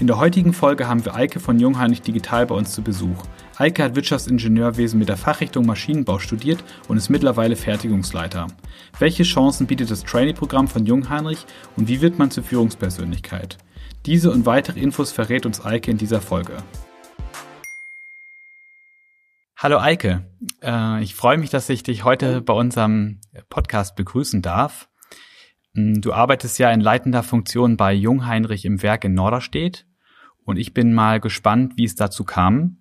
In der heutigen Folge haben wir Eike von Jungheinrich Digital bei uns zu Besuch. Eike hat Wirtschaftsingenieurwesen mit der Fachrichtung Maschinenbau studiert und ist mittlerweile Fertigungsleiter. Welche Chancen bietet das Trainee-Programm von Jungheinrich und wie wird man zur Führungspersönlichkeit? Diese und weitere Infos verrät uns Eike in dieser Folge. Hallo Eike, äh, ich freue mich, dass ich dich heute bei unserem Podcast begrüßen darf. Du arbeitest ja in leitender Funktion bei Jungheinrich im Werk in Norderstedt und ich bin mal gespannt, wie es dazu kam.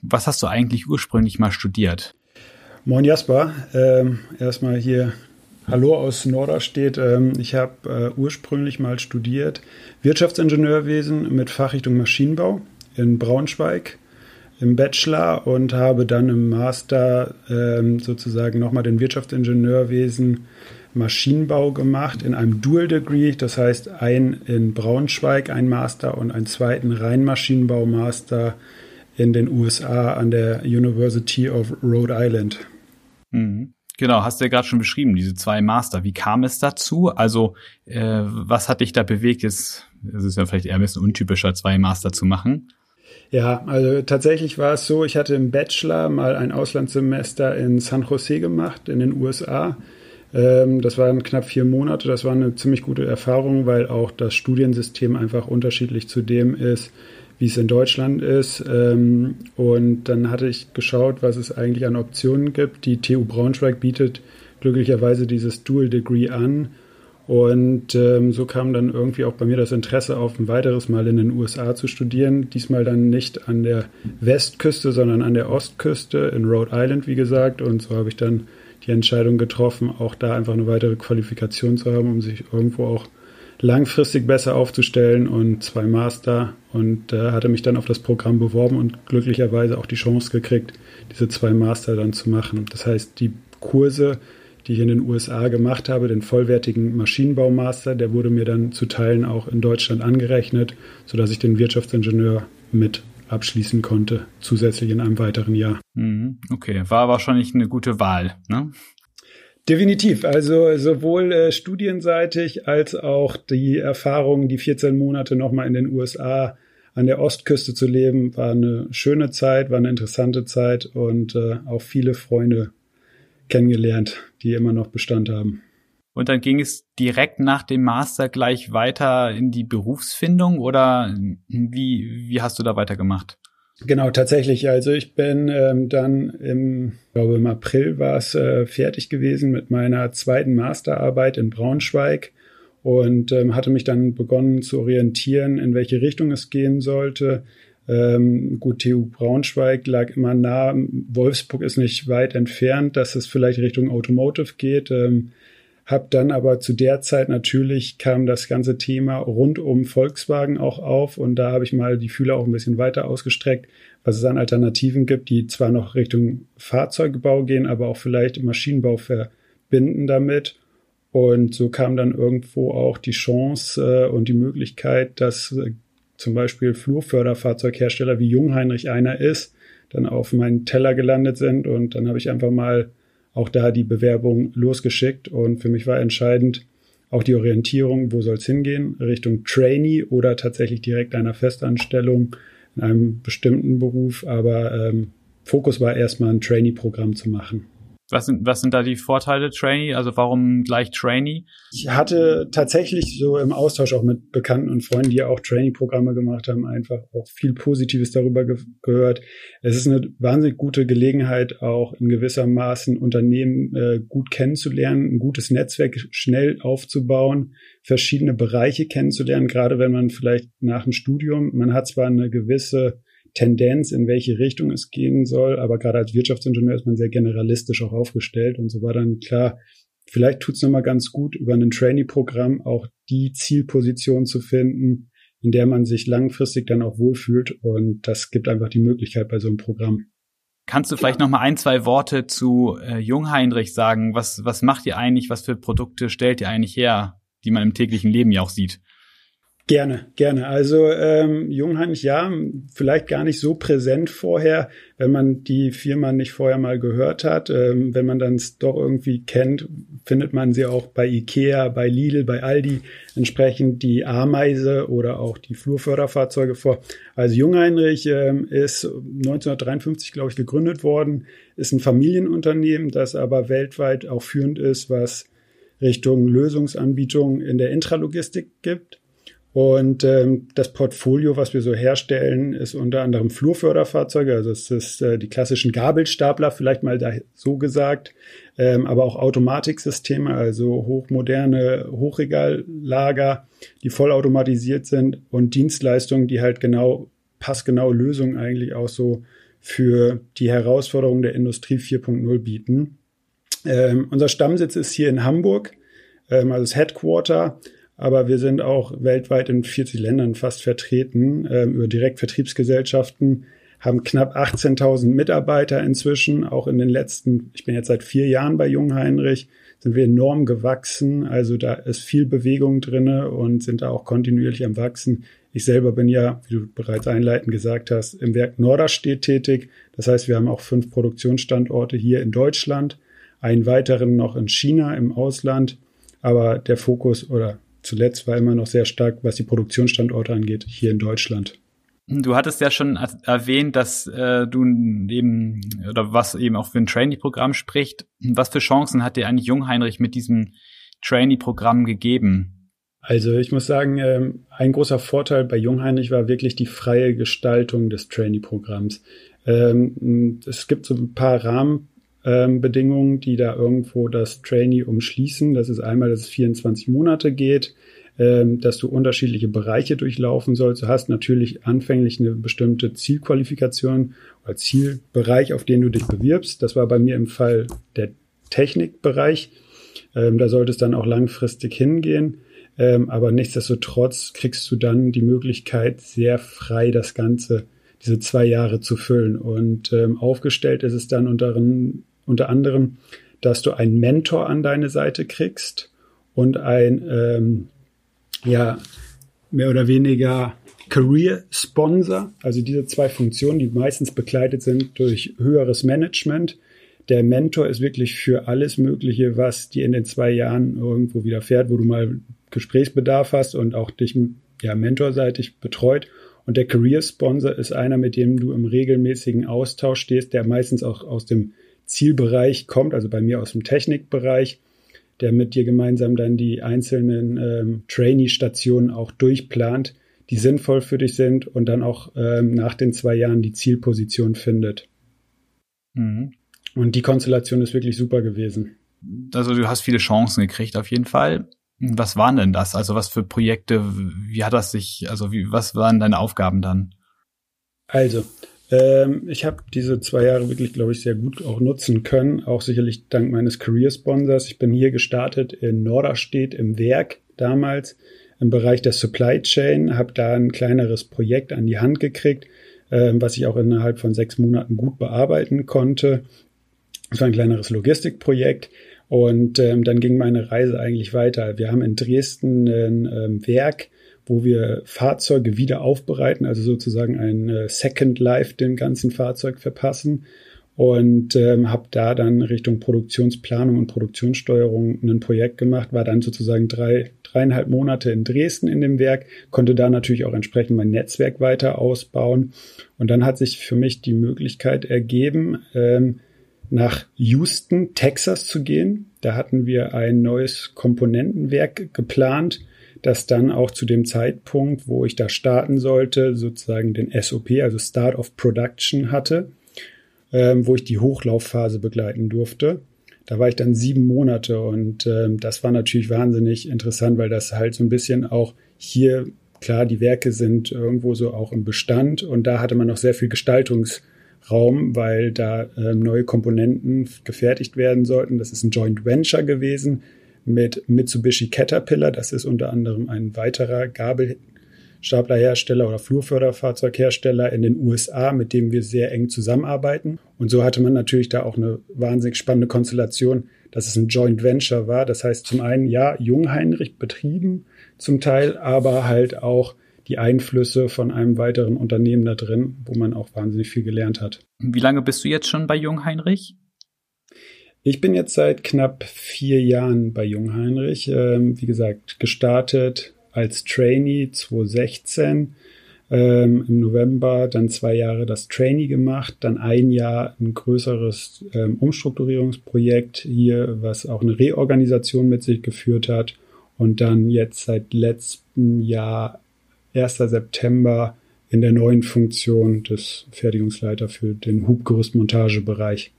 Was hast du eigentlich ursprünglich mal studiert? Moin Jasper, ähm, erstmal hier Hallo aus Norderstedt. Ähm, ich habe äh, ursprünglich mal studiert Wirtschaftsingenieurwesen mit Fachrichtung Maschinenbau in Braunschweig im Bachelor und habe dann im Master ähm, sozusagen nochmal den Wirtschaftsingenieurwesen Maschinenbau gemacht in einem Dual Degree, das heißt ein in Braunschweig ein Master und einen zweiten rein Maschinenbau Master in den USA an der University of Rhode Island. Mhm. Genau, hast du ja gerade schon beschrieben, diese zwei Master. Wie kam es dazu? Also, äh, was hat dich da bewegt? Jetzt, es ist ja vielleicht eher ein bisschen untypischer, zwei Master zu machen. Ja, also tatsächlich war es so, ich hatte im Bachelor mal ein Auslandssemester in San Jose gemacht, in den USA. Ähm, das waren knapp vier Monate. Das war eine ziemlich gute Erfahrung, weil auch das Studiensystem einfach unterschiedlich zu dem ist, wie es in Deutschland ist. Ähm, und dann hatte ich geschaut, was es eigentlich an Optionen gibt. Die TU Braunschweig bietet glücklicherweise dieses Dual Degree an. Und ähm, so kam dann irgendwie auch bei mir das Interesse auf, ein weiteres Mal in den USA zu studieren. Diesmal dann nicht an der Westküste, sondern an der Ostküste in Rhode Island, wie gesagt. Und so habe ich dann die Entscheidung getroffen, auch da einfach eine weitere Qualifikation zu haben, um sich irgendwo auch langfristig besser aufzustellen und zwei Master und äh, hatte mich dann auf das Programm beworben und glücklicherweise auch die Chance gekriegt, diese zwei Master dann zu machen. Das heißt, die Kurse, die ich in den USA gemacht habe, den vollwertigen Maschinenbaumaster, der wurde mir dann zu Teilen auch in Deutschland angerechnet, sodass ich den Wirtschaftsingenieur mit abschließen konnte, zusätzlich in einem weiteren Jahr. Mhm. Okay, war wahrscheinlich eine gute Wahl, ne? Definitiv. Also sowohl äh, studienseitig als auch die Erfahrung, die 14 Monate nochmal in den USA an der Ostküste zu leben, war eine schöne Zeit, war eine interessante Zeit und äh, auch viele Freunde kennengelernt, die immer noch Bestand haben. Und dann ging es direkt nach dem Master gleich weiter in die Berufsfindung oder wie, wie hast du da weitergemacht? Genau, tatsächlich. Also ich bin ähm, dann im, glaube im April war es äh, fertig gewesen mit meiner zweiten Masterarbeit in Braunschweig und ähm, hatte mich dann begonnen zu orientieren, in welche Richtung es gehen sollte. Ähm, gut, TU Braunschweig lag immer nah. Wolfsburg ist nicht weit entfernt, dass es vielleicht Richtung Automotive geht. Ähm, hab dann aber zu der Zeit natürlich kam das ganze Thema rund um Volkswagen auch auf und da habe ich mal die Fühler auch ein bisschen weiter ausgestreckt, was es an Alternativen gibt, die zwar noch Richtung Fahrzeugbau gehen, aber auch vielleicht Maschinenbau verbinden damit. Und so kam dann irgendwo auch die Chance äh, und die Möglichkeit, dass äh, zum Beispiel Flurförderfahrzeughersteller wie Jungheinrich einer ist, dann auf meinen Teller gelandet sind und dann habe ich einfach mal auch da die Bewerbung losgeschickt. Und für mich war entscheidend auch die Orientierung, wo soll es hingehen, Richtung Trainee oder tatsächlich direkt einer Festanstellung in einem bestimmten Beruf, aber ähm, Fokus war erstmal ein Trainee-Programm zu machen. Was sind, was sind da die Vorteile Trainee? Also warum gleich Trainee? Ich hatte tatsächlich so im Austausch auch mit Bekannten und Freunden, die ja auch Trainee-Programme gemacht haben, einfach auch viel Positives darüber ge gehört. Es ist eine wahnsinnig gute Gelegenheit, auch in gewisser Maßen Unternehmen äh, gut kennenzulernen, ein gutes Netzwerk schnell aufzubauen, verschiedene Bereiche kennenzulernen, gerade wenn man vielleicht nach dem Studium, man hat zwar eine gewisse Tendenz, in welche Richtung es gehen soll. Aber gerade als Wirtschaftsingenieur ist man sehr generalistisch auch aufgestellt. Und so war dann klar, vielleicht tut es nochmal ganz gut, über ein Trainee-Programm auch die Zielposition zu finden, in der man sich langfristig dann auch wohlfühlt. Und das gibt einfach die Möglichkeit bei so einem Programm. Kannst du vielleicht noch mal ein, zwei Worte zu äh, Jungheinrich sagen? Was, was macht ihr eigentlich? Was für Produkte stellt ihr eigentlich her, die man im täglichen Leben ja auch sieht? Gerne, gerne. Also ähm, Jungheinrich, ja, vielleicht gar nicht so präsent vorher, wenn man die Firma nicht vorher mal gehört hat. Ähm, wenn man dann doch irgendwie kennt, findet man sie auch bei Ikea, bei Lidl, bei Aldi entsprechend die Ameise oder auch die Flurförderfahrzeuge vor. Also Jungheinrich ähm, ist 1953, glaube ich, gegründet worden, ist ein Familienunternehmen, das aber weltweit auch führend ist, was Richtung Lösungsanbietung in der Intralogistik gibt. Und ähm, das Portfolio, was wir so herstellen, ist unter anderem Flurförderfahrzeuge, also es ist äh, die klassischen Gabelstapler, vielleicht mal da so gesagt, ähm, aber auch Automatiksysteme, also hochmoderne Hochregallager, die vollautomatisiert sind. Und Dienstleistungen, die halt genau passgenaue Lösungen eigentlich auch so für die Herausforderungen der Industrie 4.0 bieten. Ähm, unser Stammsitz ist hier in Hamburg, ähm, also das Headquarter aber wir sind auch weltweit in 40 Ländern fast vertreten ähm, über Direktvertriebsgesellschaften, haben knapp 18.000 Mitarbeiter inzwischen, auch in den letzten, ich bin jetzt seit vier Jahren bei Jungheinrich, sind wir enorm gewachsen, also da ist viel Bewegung drinne und sind da auch kontinuierlich am Wachsen. Ich selber bin ja, wie du bereits einleitend gesagt hast, im Werk Norderstedt tätig. Das heißt, wir haben auch fünf Produktionsstandorte hier in Deutschland, einen weiteren noch in China im Ausland. Aber der Fokus oder zuletzt war immer noch sehr stark, was die Produktionsstandorte angeht, hier in Deutschland. Du hattest ja schon erwähnt, dass äh, du eben oder was eben auch für ein Trainee-Programm spricht. Was für Chancen hat dir eigentlich Jungheinrich mit diesem Trainee-Programm gegeben? Also ich muss sagen, ähm, ein großer Vorteil bei Jungheinrich war wirklich die freie Gestaltung des Trainee-Programms. Ähm, es gibt so ein paar Rahmen, ähm, Bedingungen, die da irgendwo das Trainee umschließen. Das ist einmal, dass es 24 Monate geht, ähm, dass du unterschiedliche Bereiche durchlaufen sollst. Du hast natürlich anfänglich eine bestimmte Zielqualifikation oder Zielbereich, auf den du dich bewirbst. Das war bei mir im Fall der Technikbereich. Ähm, da sollte es dann auch langfristig hingehen. Ähm, aber nichtsdestotrotz kriegst du dann die Möglichkeit, sehr frei das Ganze diese zwei Jahre zu füllen. Und ähm, aufgestellt ist es dann unter, unter anderem, dass du einen Mentor an deine Seite kriegst und ein, ähm, ja, mehr oder weniger Career Sponsor, also diese zwei Funktionen, die meistens begleitet sind durch höheres Management. Der Mentor ist wirklich für alles Mögliche, was dir in den zwei Jahren irgendwo widerfährt, wo du mal Gesprächsbedarf hast und auch dich ja mentorseitig betreut. Und der Career Sponsor ist einer, mit dem du im regelmäßigen Austausch stehst, der meistens auch aus dem Zielbereich kommt, also bei mir aus dem Technikbereich, der mit dir gemeinsam dann die einzelnen ähm, Trainee-Stationen auch durchplant, die sinnvoll für dich sind und dann auch ähm, nach den zwei Jahren die Zielposition findet. Mhm. Und die Konstellation ist wirklich super gewesen. Also du hast viele Chancen gekriegt auf jeden Fall. Was waren denn das? Also was für Projekte? Wie hat das sich? Also wie, was waren deine Aufgaben dann? Also ähm, ich habe diese zwei Jahre wirklich, glaube ich, sehr gut auch nutzen können. Auch sicherlich dank meines Career Sponsors. Ich bin hier gestartet in Norderstedt im Werk damals im Bereich der Supply Chain, habe da ein kleineres Projekt an die Hand gekriegt, ähm, was ich auch innerhalb von sechs Monaten gut bearbeiten konnte. Es war ein kleineres Logistikprojekt. Und ähm, dann ging meine Reise eigentlich weiter. Wir haben in Dresden ein ähm, Werk, wo wir Fahrzeuge wieder aufbereiten, also sozusagen ein äh, Second Life dem ganzen Fahrzeug verpassen. Und ähm, habe da dann Richtung Produktionsplanung und Produktionssteuerung ein Projekt gemacht, war dann sozusagen drei, dreieinhalb Monate in Dresden in dem Werk, konnte da natürlich auch entsprechend mein Netzwerk weiter ausbauen. Und dann hat sich für mich die Möglichkeit ergeben, ähm, nach Houston, Texas zu gehen. Da hatten wir ein neues Komponentenwerk geplant, das dann auch zu dem Zeitpunkt, wo ich da starten sollte, sozusagen den SOP, also Start of Production hatte, ähm, wo ich die Hochlaufphase begleiten durfte. Da war ich dann sieben Monate und ähm, das war natürlich wahnsinnig interessant, weil das halt so ein bisschen auch hier, klar, die Werke sind irgendwo so auch im Bestand und da hatte man noch sehr viel Gestaltungs- Raum, weil da äh, neue Komponenten gefertigt werden sollten. Das ist ein Joint Venture gewesen mit Mitsubishi Caterpillar. Das ist unter anderem ein weiterer Gabelstaplerhersteller oder Flurförderfahrzeughersteller in den USA, mit dem wir sehr eng zusammenarbeiten. Und so hatte man natürlich da auch eine wahnsinnig spannende Konstellation, dass es ein Joint Venture war. Das heißt zum einen, ja, Jungheinrich betrieben zum Teil, aber halt auch die Einflüsse von einem weiteren Unternehmen da drin, wo man auch wahnsinnig viel gelernt hat. Wie lange bist du jetzt schon bei Jungheinrich? Ich bin jetzt seit knapp vier Jahren bei Jungheinrich. Ähm, wie gesagt, gestartet als Trainee 2016 ähm, im November, dann zwei Jahre das Trainee gemacht, dann ein Jahr ein größeres ähm, Umstrukturierungsprojekt hier, was auch eine Reorganisation mit sich geführt hat und dann jetzt seit letztem Jahr 1. September in der neuen Funktion des Fertigungsleiter für den Hubgerüstmontagebereich.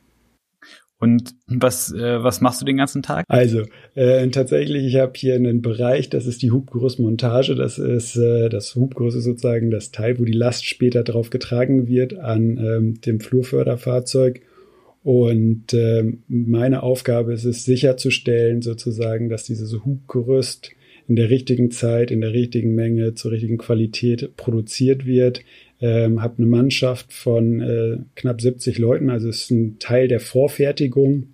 Und was, äh, was machst du den ganzen Tag? Also, äh, tatsächlich, ich habe hier einen Bereich, das ist die Hubgerüstmontage. Das ist äh, das Hubgerüst ist sozusagen das Teil, wo die Last später drauf getragen wird an ähm, dem Flurförderfahrzeug. Und äh, meine Aufgabe ist es, sicherzustellen, sozusagen, dass dieses Hubgerüst in der richtigen Zeit, in der richtigen Menge, zur richtigen Qualität produziert wird, ähm, habe eine Mannschaft von äh, knapp 70 Leuten, also es ist ein Teil der Vorfertigung.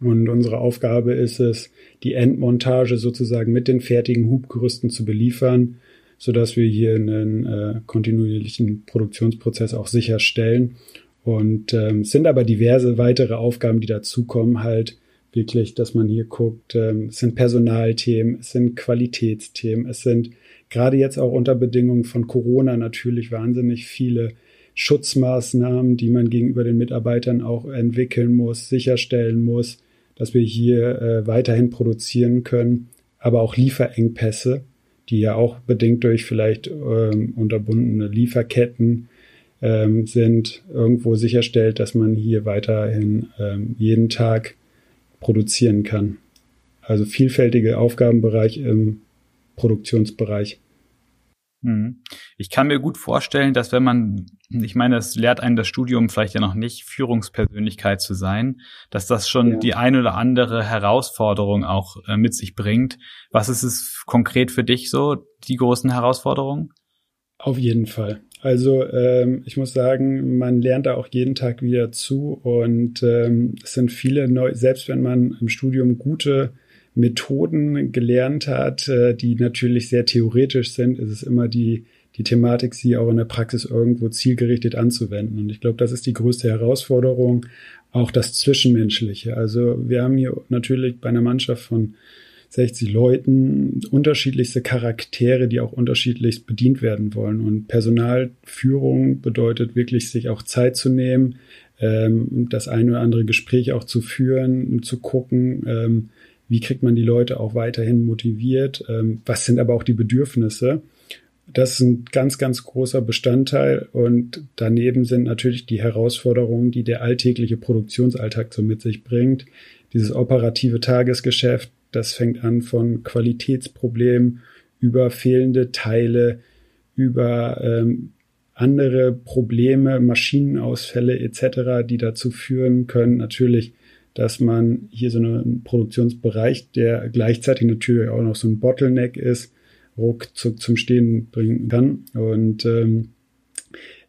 Und unsere Aufgabe ist es, die Endmontage sozusagen mit den fertigen Hubgerüsten zu beliefern, so dass wir hier einen äh, kontinuierlichen Produktionsprozess auch sicherstellen. Und ähm, es sind aber diverse weitere Aufgaben, die dazukommen, halt wirklich, dass man hier guckt, ähm, es sind Personalthemen, es sind Qualitätsthemen, es sind gerade jetzt auch unter Bedingungen von Corona natürlich wahnsinnig viele Schutzmaßnahmen, die man gegenüber den Mitarbeitern auch entwickeln muss, sicherstellen muss, dass wir hier äh, weiterhin produzieren können, aber auch Lieferengpässe, die ja auch bedingt durch vielleicht ähm, unterbundene Lieferketten ähm, sind, irgendwo sicherstellt, dass man hier weiterhin ähm, jeden Tag produzieren kann. Also vielfältige Aufgabenbereich im Produktionsbereich. Hm. Ich kann mir gut vorstellen, dass wenn man, ich meine, es lehrt einen das Studium vielleicht ja noch nicht, Führungspersönlichkeit zu sein, dass das schon ja. die ein oder andere Herausforderung auch äh, mit sich bringt. Was ist es konkret für dich so, die großen Herausforderungen? Auf jeden Fall. Also ähm, ich muss sagen, man lernt da auch jeden Tag wieder zu und ähm, es sind viele neu, selbst wenn man im Studium gute Methoden gelernt hat, äh, die natürlich sehr theoretisch sind, ist es immer die, die Thematik, sie auch in der Praxis irgendwo zielgerichtet anzuwenden. Und ich glaube, das ist die größte Herausforderung, auch das Zwischenmenschliche. Also wir haben hier natürlich bei einer Mannschaft von 60 Leuten unterschiedlichste Charaktere, die auch unterschiedlichst bedient werden wollen. Und Personalführung bedeutet wirklich, sich auch Zeit zu nehmen, ähm, das eine oder andere Gespräch auch zu führen, zu gucken, ähm, wie kriegt man die Leute auch weiterhin motiviert, ähm, was sind aber auch die Bedürfnisse. Das ist ein ganz, ganz großer Bestandteil und daneben sind natürlich die Herausforderungen, die der alltägliche Produktionsalltag so mit sich bringt. Dieses operative Tagesgeschäft, das fängt an von Qualitätsproblemen über fehlende Teile, über ähm, andere Probleme, Maschinenausfälle etc., die dazu führen können, natürlich dass man hier so einen Produktionsbereich, der gleichzeitig natürlich auch noch so ein Bottleneck ist, ruckzuck zum Stehen bringen kann. Und ähm,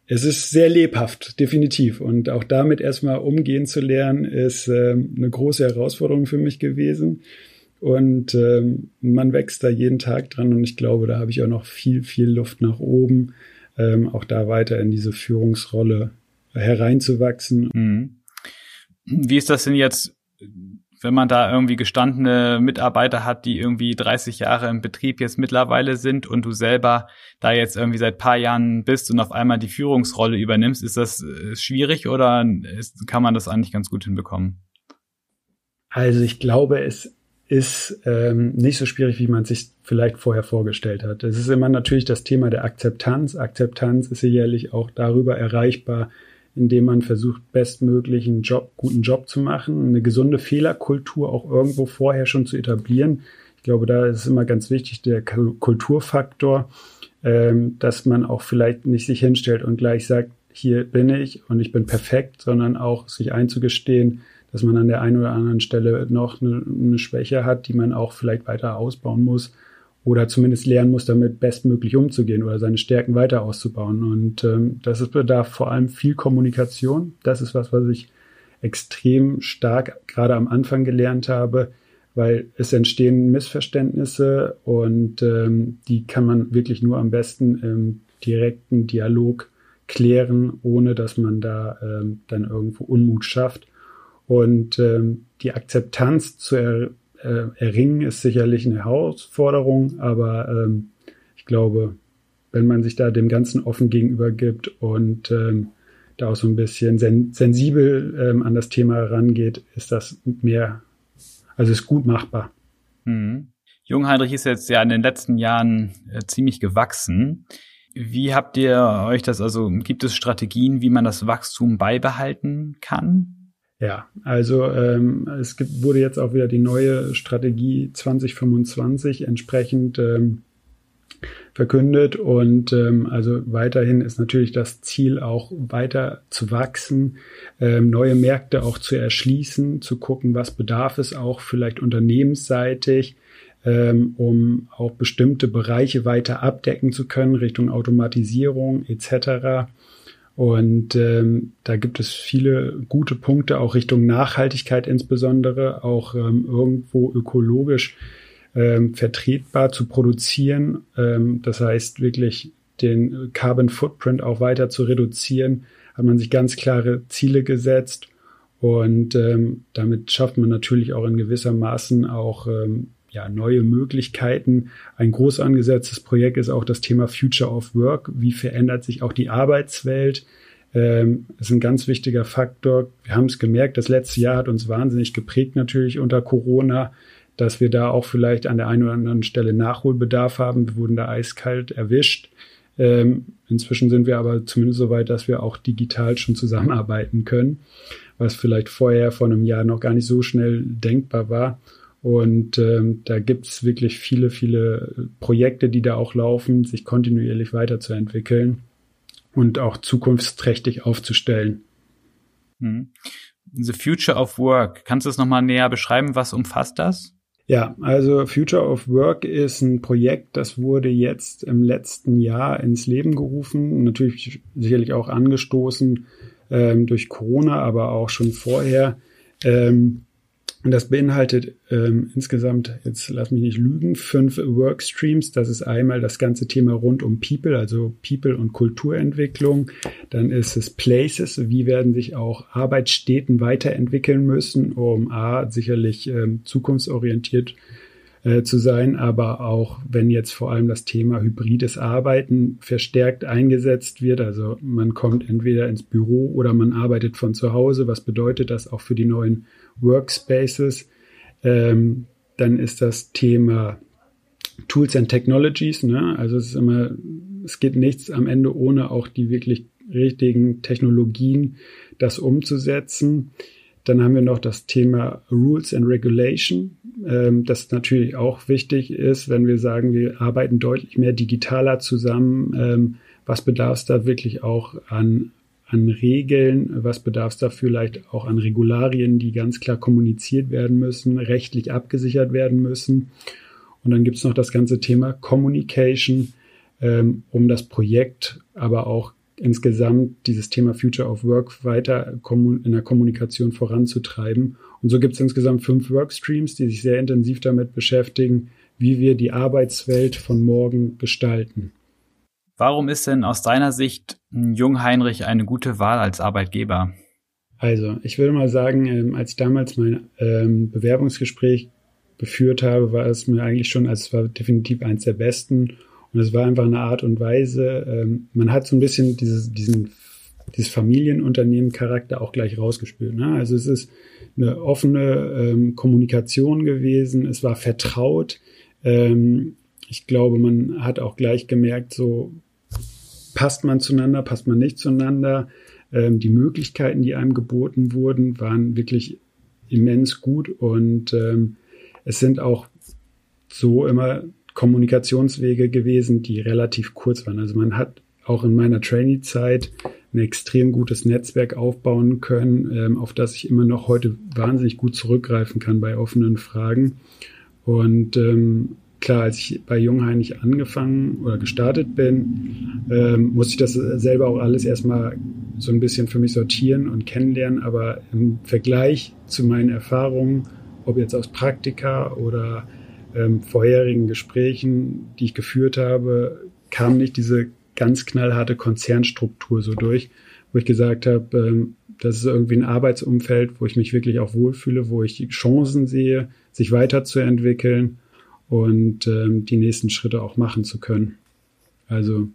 es ist sehr lebhaft, definitiv. Und auch damit erstmal umgehen zu lernen, ist ähm, eine große Herausforderung für mich gewesen. Und ähm, man wächst da jeden Tag dran und ich glaube, da habe ich auch noch viel, viel Luft nach oben, ähm, auch da weiter in diese Führungsrolle hereinzuwachsen. Mhm. Wie ist das denn jetzt, wenn man da irgendwie gestandene Mitarbeiter hat, die irgendwie 30 Jahre im Betrieb jetzt mittlerweile sind und du selber da jetzt irgendwie seit paar Jahren bist und auf einmal die Führungsrolle übernimmst, ist das äh, schwierig oder ist, kann man das eigentlich ganz gut hinbekommen? Also ich glaube, es ist ähm, nicht so schwierig, wie man sich vielleicht vorher vorgestellt hat. Es ist immer natürlich das Thema der Akzeptanz. Akzeptanz ist sicherlich auch darüber erreichbar, indem man versucht, bestmöglich einen Job, guten Job zu machen, eine gesunde Fehlerkultur auch irgendwo vorher schon zu etablieren. Ich glaube, da ist immer ganz wichtig der Kulturfaktor, ähm, dass man auch vielleicht nicht sich hinstellt und gleich sagt, hier bin ich und ich bin perfekt, sondern auch sich einzugestehen, dass man an der einen oder anderen Stelle noch eine, eine Schwäche hat, die man auch vielleicht weiter ausbauen muss oder zumindest lernen muss, damit bestmöglich umzugehen oder seine Stärken weiter auszubauen. Und ähm, das ist, bedarf vor allem viel Kommunikation. Das ist was, was ich extrem stark gerade am Anfang gelernt habe, weil es entstehen Missverständnisse und ähm, die kann man wirklich nur am besten im direkten Dialog klären, ohne dass man da ähm, dann irgendwo Unmut schafft. Und ähm, die Akzeptanz zu er, äh, erringen ist sicherlich eine Herausforderung, aber ähm, ich glaube, wenn man sich da dem Ganzen offen gegenüber gibt und ähm, da auch so ein bisschen sen sensibel ähm, an das Thema herangeht, ist das mehr, also ist gut machbar. Mhm. Jungheinrich ist jetzt ja in den letzten Jahren äh, ziemlich gewachsen. Wie habt ihr euch das, also gibt es Strategien, wie man das Wachstum beibehalten kann? Ja, also ähm, es gibt, wurde jetzt auch wieder die neue Strategie 2025 entsprechend ähm, verkündet und ähm, also weiterhin ist natürlich das Ziel auch weiter zu wachsen, ähm, neue Märkte auch zu erschließen, zu gucken, was bedarf es auch vielleicht unternehmensseitig, ähm, um auch bestimmte Bereiche weiter abdecken zu können Richtung Automatisierung etc. Und ähm, da gibt es viele gute Punkte, auch Richtung Nachhaltigkeit insbesondere, auch ähm, irgendwo ökologisch ähm, vertretbar zu produzieren. Ähm, das heißt wirklich den Carbon Footprint auch weiter zu reduzieren, hat man sich ganz klare Ziele gesetzt und ähm, damit schafft man natürlich auch in gewisser Maßen auch ähm, ja, neue Möglichkeiten. Ein groß angesetztes Projekt ist auch das Thema Future of Work. Wie verändert sich auch die Arbeitswelt? Ähm, ist ein ganz wichtiger Faktor. Wir haben es gemerkt, das letzte Jahr hat uns wahnsinnig geprägt natürlich unter Corona, dass wir da auch vielleicht an der einen oder anderen Stelle Nachholbedarf haben. Wir wurden da eiskalt erwischt. Ähm, inzwischen sind wir aber zumindest so weit, dass wir auch digital schon zusammenarbeiten können, was vielleicht vorher vor einem Jahr noch gar nicht so schnell denkbar war. Und ähm, da gibt's wirklich viele, viele Projekte, die da auch laufen, sich kontinuierlich weiterzuentwickeln und auch zukunftsträchtig aufzustellen. Hm. The Future of Work. Kannst du es nochmal näher beschreiben? Was umfasst das? Ja, also Future of Work ist ein Projekt, das wurde jetzt im letzten Jahr ins Leben gerufen, natürlich sicherlich auch angestoßen ähm, durch Corona, aber auch schon vorher. Ähm, und das beinhaltet ähm, insgesamt, jetzt lass mich nicht lügen, fünf Workstreams. Das ist einmal das ganze Thema rund um People, also People und Kulturentwicklung. Dann ist es Places, wie werden sich auch Arbeitsstätten weiterentwickeln müssen, um A, sicherlich ähm, zukunftsorientiert äh, zu sein, aber auch wenn jetzt vor allem das Thema hybrides Arbeiten verstärkt eingesetzt wird, also man kommt entweder ins Büro oder man arbeitet von zu Hause, was bedeutet das auch für die neuen Workspaces? Ähm, dann ist das Thema Tools and Technologies, ne? also es ist immer, es geht nichts am Ende ohne auch die wirklich richtigen Technologien, das umzusetzen. Dann haben wir noch das Thema Rules and Regulation, ähm, das natürlich auch wichtig ist, wenn wir sagen, wir arbeiten deutlich mehr digitaler zusammen. Ähm, was bedarf es da wirklich auch an, an Regeln? Was bedarf es da vielleicht auch an Regularien, die ganz klar kommuniziert werden müssen, rechtlich abgesichert werden müssen? Und dann gibt es noch das ganze Thema Communication, ähm, um das Projekt aber auch insgesamt dieses Thema Future of Work weiter in der Kommunikation voranzutreiben. Und so gibt es insgesamt fünf Workstreams, die sich sehr intensiv damit beschäftigen, wie wir die Arbeitswelt von morgen gestalten. Warum ist denn aus deiner Sicht Jung Heinrich eine gute Wahl als Arbeitgeber? Also, ich würde mal sagen, ähm, als ich damals mein ähm, Bewerbungsgespräch geführt habe, war es mir eigentlich schon, also es war definitiv eins der besten und es war einfach eine Art und Weise, ähm, man hat so ein bisschen dieses, diesen, dieses Familienunternehmen-Charakter auch gleich rausgespürt. Ne? Also es ist eine offene ähm, Kommunikation gewesen, es war vertraut. Ähm, ich glaube, man hat auch gleich gemerkt, so passt man zueinander, passt man nicht zueinander. Ähm, die Möglichkeiten, die einem geboten wurden, waren wirklich immens gut und ähm, es sind auch so immer Kommunikationswege gewesen, die relativ kurz waren. Also man hat auch in meiner Trainee-Zeit ein extrem gutes Netzwerk aufbauen können, ähm, auf das ich immer noch heute wahnsinnig gut zurückgreifen kann bei offenen Fragen. Und ähm, klar, als ich bei Jungheinrich angefangen oder gestartet bin, ähm, musste ich das selber auch alles erstmal so ein bisschen für mich sortieren und kennenlernen. Aber im Vergleich zu meinen Erfahrungen, ob jetzt aus Praktika oder ähm, vorherigen Gesprächen, die ich geführt habe, kam nicht diese ganz knallharte Konzernstruktur so durch, wo ich gesagt habe, ähm, das ist irgendwie ein Arbeitsumfeld, wo ich mich wirklich auch wohlfühle, wo ich Chancen sehe, sich weiterzuentwickeln und ähm, die nächsten Schritte auch machen zu können. Also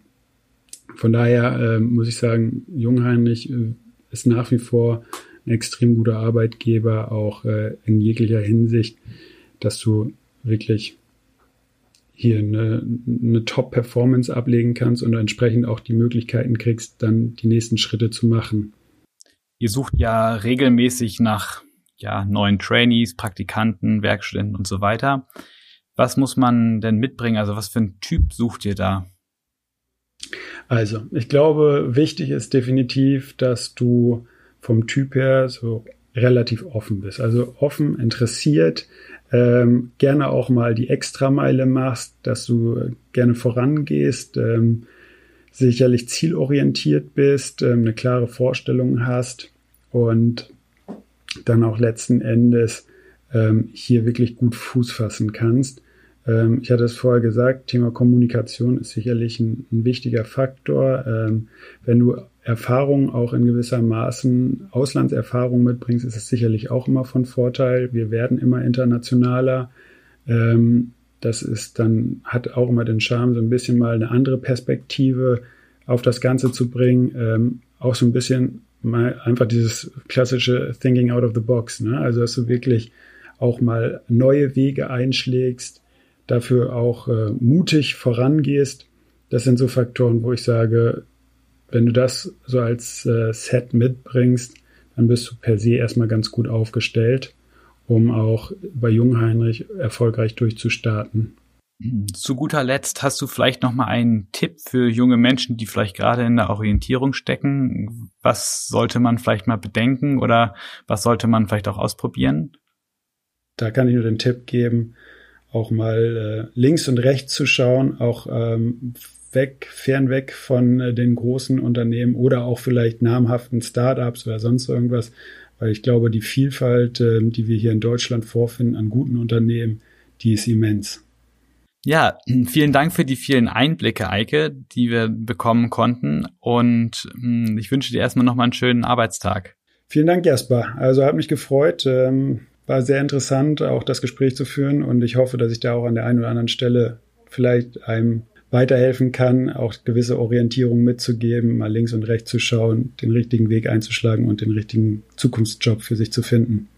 von daher äh, muss ich sagen, Jungheinrich äh, ist nach wie vor ein extrem guter Arbeitgeber, auch äh, in jeglicher Hinsicht, dass du wirklich hier eine, eine Top-Performance ablegen kannst und entsprechend auch die Möglichkeiten kriegst, dann die nächsten Schritte zu machen. Ihr sucht ja regelmäßig nach ja, neuen Trainees, Praktikanten, Werkstudenten und so weiter. Was muss man denn mitbringen? Also was für ein Typ sucht ihr da? Also, ich glaube, wichtig ist definitiv, dass du vom Typ her so relativ offen bist. Also offen, interessiert, ähm, gerne auch mal die Extrameile machst, dass du gerne vorangehst, ähm, sicherlich zielorientiert bist, ähm, eine klare Vorstellung hast und dann auch letzten Endes ähm, hier wirklich gut Fuß fassen kannst. Ähm, ich hatte es vorher gesagt, Thema Kommunikation ist sicherlich ein, ein wichtiger Faktor. Ähm, wenn du Erfahrung auch in gewisser Maßen, Auslandserfahrung mitbringst, ist es sicherlich auch immer von Vorteil. Wir werden immer internationaler. Ähm, das ist dann, hat auch immer den Charme, so ein bisschen mal eine andere Perspektive auf das Ganze zu bringen. Ähm, auch so ein bisschen mal einfach dieses klassische Thinking out of the box. Ne? Also, dass du wirklich auch mal neue Wege einschlägst, dafür auch äh, mutig vorangehst. Das sind so Faktoren, wo ich sage, wenn du das so als äh, Set mitbringst, dann bist du per se erstmal ganz gut aufgestellt, um auch bei Jungheinrich erfolgreich durchzustarten. Zu guter Letzt hast du vielleicht noch mal einen Tipp für junge Menschen, die vielleicht gerade in der Orientierung stecken. Was sollte man vielleicht mal bedenken oder was sollte man vielleicht auch ausprobieren? Da kann ich nur den Tipp geben, auch mal äh, links und rechts zu schauen, auch ähm, weg, fernweg von äh, den großen Unternehmen oder auch vielleicht namhaften Startups oder sonst irgendwas, weil ich glaube, die Vielfalt, äh, die wir hier in Deutschland vorfinden an guten Unternehmen, die ist immens. Ja, vielen Dank für die vielen Einblicke, Eike, die wir bekommen konnten. Und hm, ich wünsche dir erstmal nochmal einen schönen Arbeitstag. Vielen Dank, Jasper. Also hat mich gefreut. Ähm, war sehr interessant, auch das Gespräch zu führen. Und ich hoffe, dass ich da auch an der einen oder anderen Stelle vielleicht einem weiterhelfen kann, auch gewisse Orientierung mitzugeben, mal links und rechts zu schauen, den richtigen Weg einzuschlagen und den richtigen Zukunftsjob für sich zu finden.